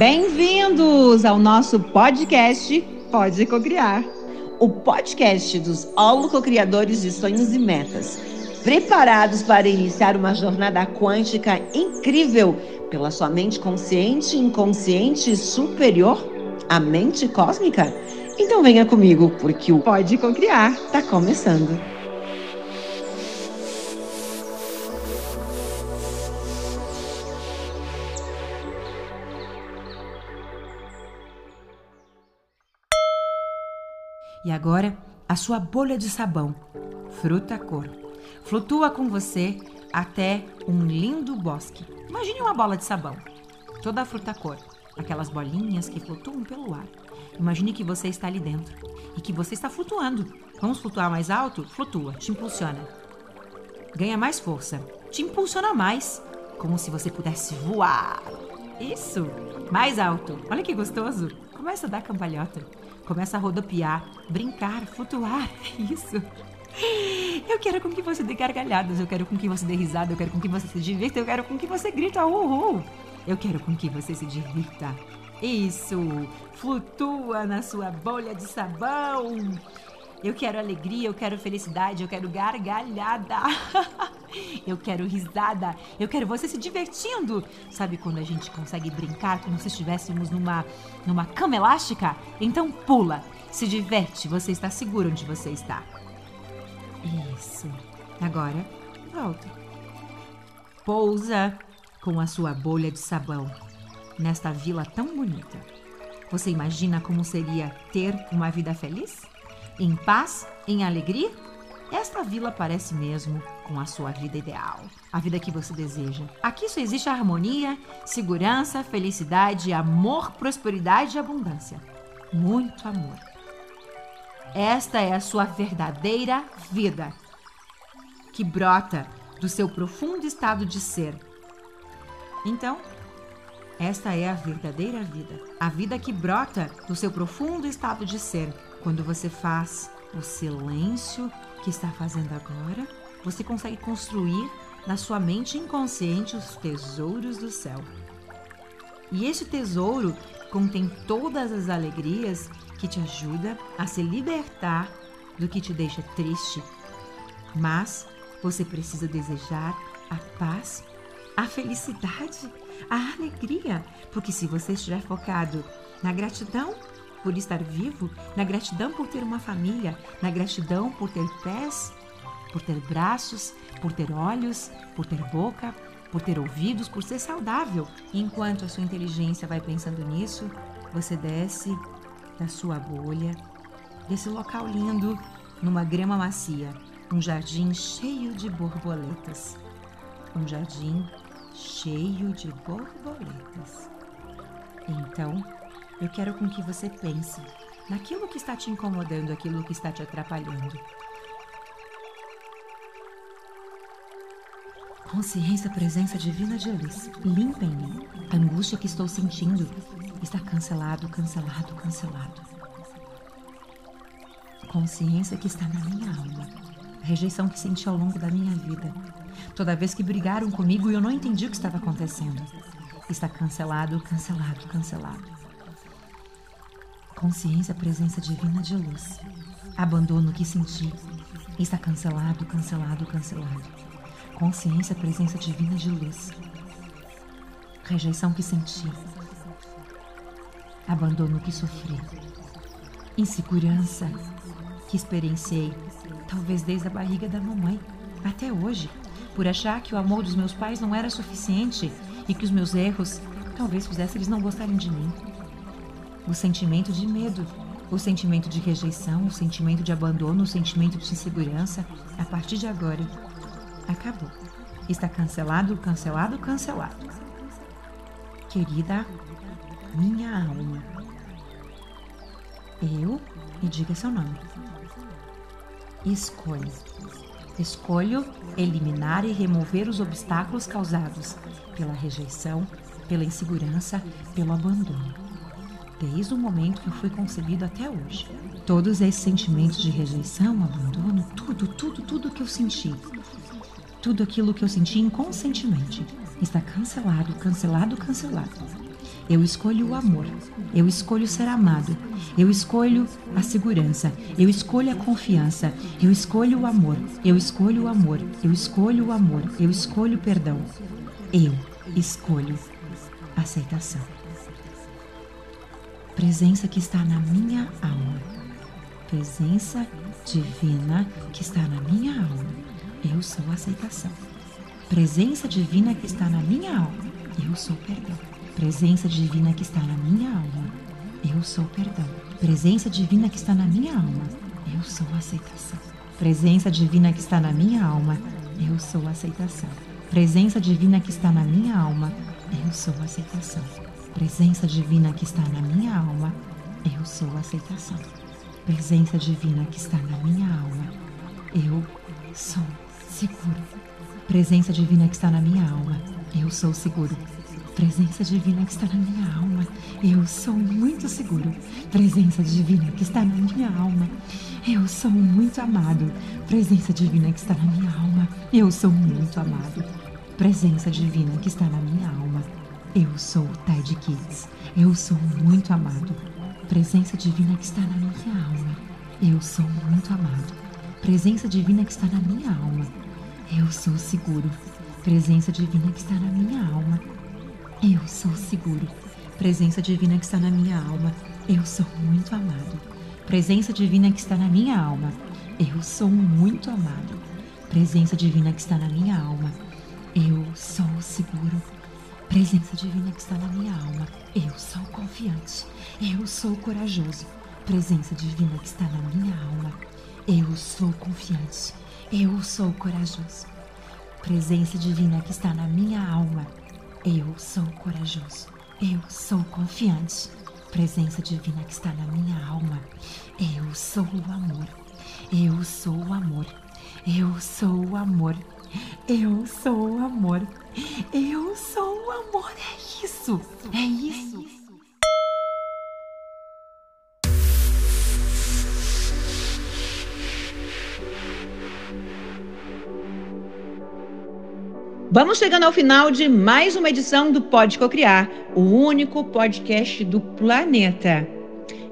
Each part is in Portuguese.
Bem-vindos ao nosso podcast Pode Cocriar, o podcast dos holococriadores de sonhos e metas, preparados para iniciar uma jornada quântica incrível pela sua mente consciente, inconsciente e superior, a mente cósmica? Então venha comigo, porque o Pode Cocriar está começando. E agora, a sua bolha de sabão, fruta cor, flutua com você até um lindo bosque. Imagine uma bola de sabão, toda fruta cor, aquelas bolinhas que flutuam pelo ar. Imagine que você está ali dentro e que você está flutuando. Vamos flutuar mais alto? Flutua, te impulsiona. Ganha mais força, te impulsiona mais, como se você pudesse voar. Isso, mais alto. Olha que gostoso. Começa a dar cambalhota. Começa a rodopiar, brincar, flutuar. Isso. Eu quero com que você dê gargalhadas, eu quero com que você dê risada, eu quero com que você se divirta, eu quero com que você grita uhul. Eu quero com que você se divirta. Isso! Flutua na sua bolha de sabão. Eu quero alegria, eu quero felicidade, eu quero gargalhada. eu quero risada, eu quero você se divertindo. Sabe quando a gente consegue brincar como se estivéssemos numa, numa cama elástica? Então pula, se diverte, você está seguro onde você está. Isso. Agora, volta. Pousa com a sua bolha de sabão nesta vila tão bonita. Você imagina como seria ter uma vida feliz? Em paz? Em alegria? Esta vila parece mesmo com a sua vida ideal, a vida que você deseja. Aqui só existe harmonia, segurança, felicidade, amor, prosperidade e abundância. Muito amor. Esta é a sua verdadeira vida, que brota do seu profundo estado de ser. Então, esta é a verdadeira vida, a vida que brota do seu profundo estado de ser. Quando você faz o silêncio que está fazendo agora, você consegue construir na sua mente inconsciente os tesouros do céu. E este tesouro contém todas as alegrias que te ajudam a se libertar do que te deixa triste. Mas você precisa desejar a paz, a felicidade a alegria, porque se você estiver focado na gratidão por estar vivo, na gratidão por ter uma família, na gratidão por ter pés, por ter braços, por ter olhos, por ter boca, por ter ouvidos, por ser saudável. Enquanto a sua inteligência vai pensando nisso, você desce da sua bolha, desse local lindo, numa grama macia, um jardim cheio de borboletas. Um jardim cheio de borboletas. Então, eu quero com que você pense naquilo que está te incomodando, aquilo que está te atrapalhando. Consciência, presença divina de luz, limpa em mim. A angústia que estou sentindo está cancelado, cancelado, cancelado. Consciência que está na minha alma. A rejeição que senti ao longo da minha vida Toda vez que brigaram comigo, eu não entendi o que estava acontecendo. Está cancelado, cancelado, cancelado. Consciência, presença divina de luz. Abandono que senti. Está cancelado, cancelado, cancelado. Consciência, presença divina de luz. Rejeição que senti. Abandono que sofri. Insegurança que experienciei, talvez desde a barriga da mamãe até hoje por achar que o amor dos meus pais não era suficiente e que os meus erros talvez fizessem eles não gostarem de mim. O sentimento de medo, o sentimento de rejeição, o sentimento de abandono, o sentimento de insegurança, a partir de agora, acabou. Está cancelado, cancelado, cancelado. Querida minha alma, eu, e diga seu nome, escolho Escolho eliminar e remover os obstáculos causados pela rejeição, pela insegurança, pelo abandono. Desde o momento que eu fui concebido até hoje. Todos esses sentimentos de rejeição, abandono, tudo, tudo, tudo que eu senti, tudo aquilo que eu senti inconscientemente, está cancelado, cancelado, cancelado. Eu escolho o amor. Eu escolho ser amado. Eu escolho a segurança. Eu escolho a confiança. Eu escolho o amor. Eu escolho o amor. Eu escolho o amor. Eu escolho o perdão. Eu escolho aceitação. Presença que está na minha alma. Presença divina que está na minha alma. Eu sou aceitação. Presença divina que está na minha alma. Eu sou perdão. Presença divina que está na minha alma. Eu sou perdão. Presença divina que está na minha alma. Eu sou aceitação. Presença divina que está na minha alma. Eu sou aceitação. Presença divina que está na minha alma. Eu sou aceitação. Presença divina que está na minha alma. Eu sou aceitação. Presença divina que está na minha alma. Eu sou seguro. Presença divina que está na minha alma. Eu sou seguro. Presença divina que está na minha alma. Eu sou muito seguro. Presença divina que está na minha alma. Eu sou muito amado. Presença divina que está na minha alma. Eu sou muito amado. Presença divina que está na minha alma. Eu sou Ted Kids. Eu sou muito amado. Presença divina que está na minha alma. Eu sou muito amado. Presença divina que está na minha alma. Eu sou seguro. Presença divina que está na minha alma. Eu sou seguro. Presença divina que está na minha alma. Eu sou muito amado. Presença divina que está na minha alma. Eu sou muito amado. Presença divina que está na minha alma. Eu sou seguro. Presença divina que está na minha alma. Eu sou confiante. Eu sou corajoso. Presença divina que está na minha alma. Eu sou confiante. Eu sou corajoso. Presença divina que está na minha alma. Eu sou corajoso. Eu sou confiante. Presença divina que está na minha alma. Eu sou o amor. Eu sou o amor. Eu sou o amor. Eu sou o amor. Eu sou o amor. É isso. É isso. Vamos chegando ao final de mais uma edição do Pode Cocriar, o único podcast do planeta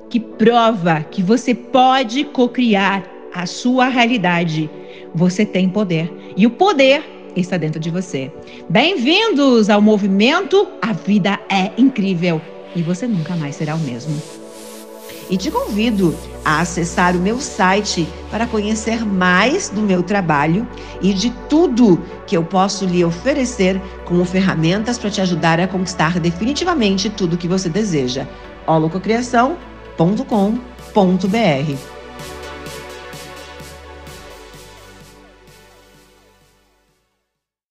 que prova que você pode cocriar a sua realidade. Você tem poder e o poder está dentro de você. Bem-vindos ao movimento A Vida é Incrível e você nunca mais será o mesmo. E te convido a acessar o meu site para conhecer mais do meu trabalho e de tudo que eu posso lhe oferecer como ferramentas para te ajudar a conquistar definitivamente tudo que você deseja. holococriação.com.br